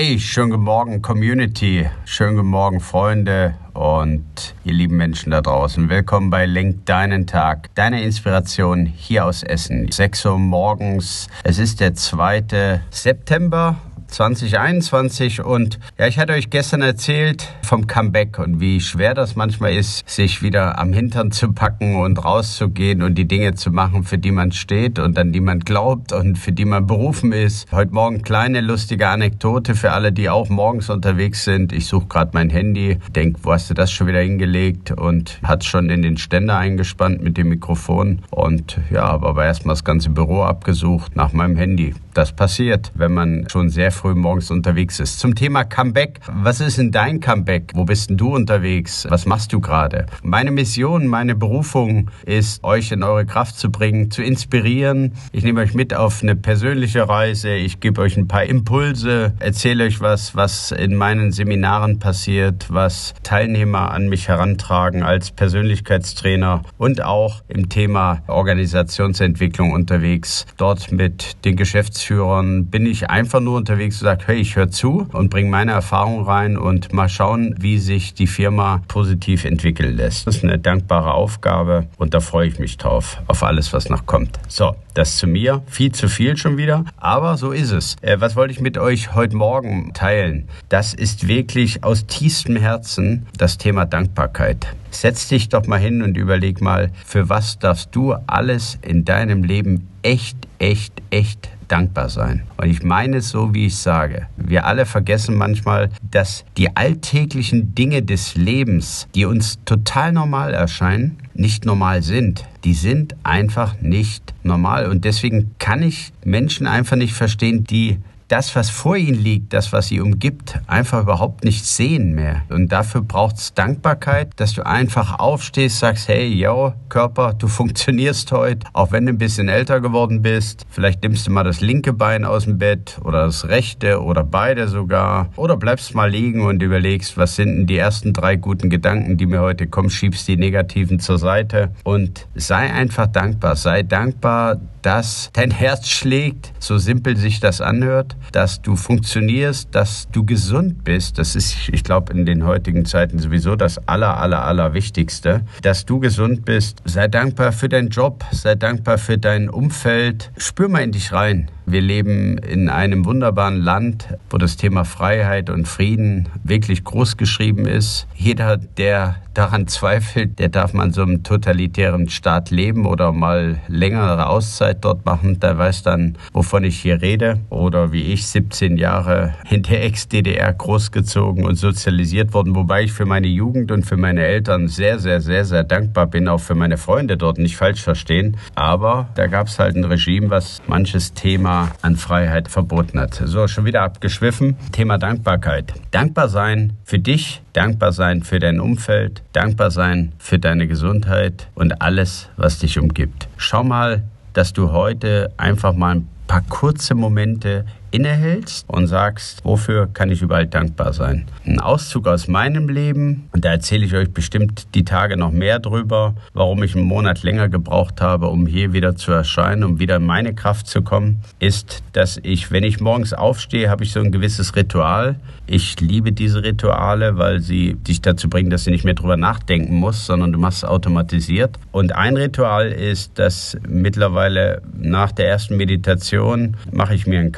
Hey, schönen guten Morgen Community, schönen guten Morgen Freunde und ihr lieben Menschen da draußen. Willkommen bei Lenk deinen Tag, deine Inspiration hier aus Essen. 6 Uhr morgens, es ist der 2. September 2021 und ja, ich hatte euch gestern erzählt vom Comeback und wie schwer das manchmal ist, sich wieder am Hintern zu packen und rauszugehen und die Dinge zu machen, für die man steht und an die man glaubt und für die man berufen ist. Heute Morgen kleine lustige Anekdote für alle, die auch morgens unterwegs sind. Ich suche gerade mein Handy, denk, wo hast du das schon wieder hingelegt und hat schon in den Ständer eingespannt mit dem Mikrofon und ja, habe aber erstmal das ganze Büro abgesucht nach meinem Handy. Das passiert, wenn man schon sehr früh morgens unterwegs ist. Zum Thema Comeback. Was ist denn dein Comeback? Wo bist denn du unterwegs? Was machst du gerade? Meine Mission, meine Berufung ist, euch in eure Kraft zu bringen, zu inspirieren. Ich nehme euch mit auf eine persönliche Reise. Ich gebe euch ein paar Impulse, erzähle euch was, was in meinen Seminaren passiert, was Teilnehmer an mich herantragen als Persönlichkeitstrainer und auch im Thema Organisationsentwicklung unterwegs. Dort mit den Geschäftsführern bin ich einfach nur unterwegs und sagt, hey, ich höre zu und bringe meine Erfahrung rein und mal schauen, wie sich die Firma positiv entwickeln lässt. Das ist eine dankbare Aufgabe und da freue ich mich drauf, auf alles, was noch kommt. So, das zu mir. Viel zu viel schon wieder, aber so ist es. Äh, was wollte ich mit euch heute Morgen teilen? Das ist wirklich aus tiefstem Herzen das Thema Dankbarkeit. Setz dich doch mal hin und überleg mal, für was darfst du alles in deinem Leben echt, echt, echt dankbar sein. Und ich meine es so, wie ich sage. Wir alle vergessen manchmal, dass die alltäglichen Dinge des Lebens, die uns total normal erscheinen, nicht normal sind. Die sind einfach nicht normal. Und deswegen kann ich Menschen einfach nicht verstehen, die das, was vor ihnen liegt, das, was sie umgibt, einfach überhaupt nicht sehen mehr. Und dafür braucht es Dankbarkeit, dass du einfach aufstehst, sagst, hey, yo, Körper, du funktionierst heute, auch wenn du ein bisschen älter geworden bist. Vielleicht nimmst du mal das linke Bein aus dem Bett oder das rechte oder beide sogar. Oder bleibst mal liegen und überlegst, was sind denn die ersten drei guten Gedanken, die mir heute kommen, schiebst die negativen zur Seite und sei einfach dankbar. Sei dankbar, dass dein Herz schlägt, so simpel sich das anhört, dass du funktionierst, dass du gesund bist. Das ist, ich glaube, in den heutigen Zeiten sowieso das aller, aller, aller Wichtigste, dass du gesund bist. Sei dankbar für deinen Job, sei dankbar für dein Umfeld. Spür mal in dich rein. Wir leben in einem wunderbaren Land, wo das Thema Freiheit und Frieden wirklich groß geschrieben ist. Jeder, der daran zweifelt, der darf man so einem totalitären Staat leben oder mal längere Auszeit dort machen. Der weiß dann, wovon ich hier rede. Oder wie ich 17 Jahre in der Ex-DDR großgezogen und sozialisiert worden, wobei ich für meine Jugend und für meine Eltern sehr, sehr, sehr, sehr dankbar bin, auch für meine Freunde dort, nicht falsch verstehen. Aber da gab es halt ein Regime, was manches Thema an Freiheit verboten hat. So, schon wieder abgeschwiffen. Thema Dankbarkeit. Dankbar sein für dich, dankbar sein für dein Umfeld, dankbar sein für deine Gesundheit und alles, was dich umgibt. Schau mal, dass du heute einfach mal ein paar kurze Momente innehältst und sagst, wofür kann ich überall dankbar sein. Ein Auszug aus meinem Leben, und da erzähle ich euch bestimmt die Tage noch mehr drüber, warum ich einen Monat länger gebraucht habe, um hier wieder zu erscheinen, um wieder in meine Kraft zu kommen, ist, dass ich, wenn ich morgens aufstehe, habe ich so ein gewisses Ritual. Ich liebe diese Rituale, weil sie dich dazu bringen, dass du nicht mehr drüber nachdenken musst, sondern du machst es automatisiert. Und ein Ritual ist, dass mittlerweile nach der ersten Meditation mache ich mir einen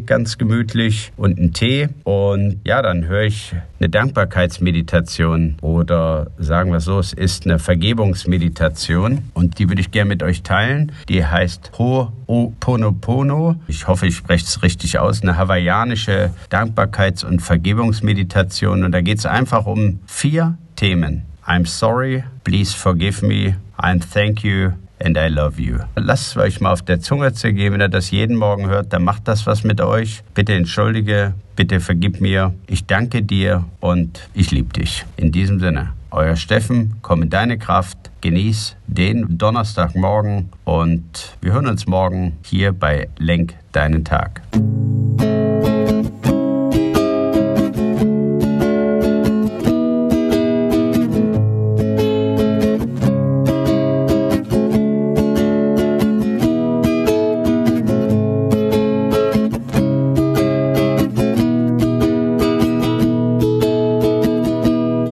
Ganz gemütlich und einen Tee. Und ja, dann höre ich eine Dankbarkeitsmeditation oder sagen wir so, es ist eine Vergebungsmeditation und die würde ich gerne mit euch teilen. Die heißt Ho'oponopono. Ich hoffe, ich spreche es richtig aus. Eine hawaiianische Dankbarkeits- und Vergebungsmeditation und da geht es einfach um vier Themen. I'm sorry, please forgive me, I'm thank you and I love you. Lasst es euch mal auf der Zunge zergehen, wenn ihr das jeden Morgen hört, dann macht das was mit euch. Bitte entschuldige, bitte vergib mir. Ich danke dir und ich liebe dich. In diesem Sinne. Euer Steffen, komm in deine Kraft, genieß den Donnerstagmorgen und wir hören uns morgen hier bei Lenk deinen Tag.